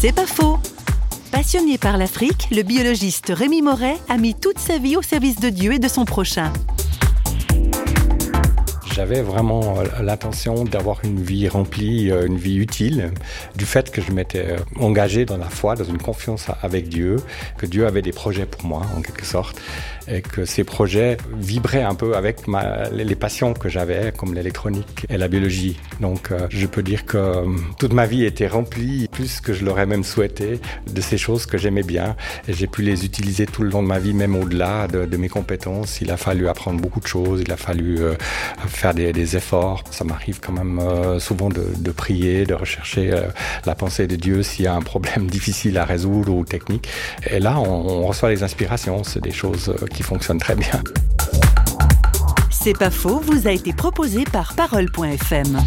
C'est pas faux. Passionné par l'Afrique, le biologiste Rémi Moret a mis toute sa vie au service de Dieu et de son prochain. J'avais vraiment euh, l'intention d'avoir une vie remplie, euh, une vie utile, du fait que je m'étais euh, engagé dans la foi, dans une confiance avec Dieu, que Dieu avait des projets pour moi, en quelque sorte, et que ces projets vibraient un peu avec les passions que j'avais, comme l'électronique et la biologie. Donc je peux dire que toute ma vie était remplie, plus que je l'aurais même souhaité, de ces choses que j'aimais bien, et j'ai pu les utiliser tout le long de ma vie, même au-delà de, de, mes compétences. Il a fallu apprendre beaucoup de choses, il a fallu faire des, efforts. Ça m'arrive quand même euh, souvent de, prier, de rechercher euh, la pensée de Dieu s'il y a un problème difficile à résoudre ou technique. Et là, on, on reçoit les inspirations. C'est des choses euh, qui fonctionnent très bien. C'est pas faux, vous a été proposé par Parole.fm.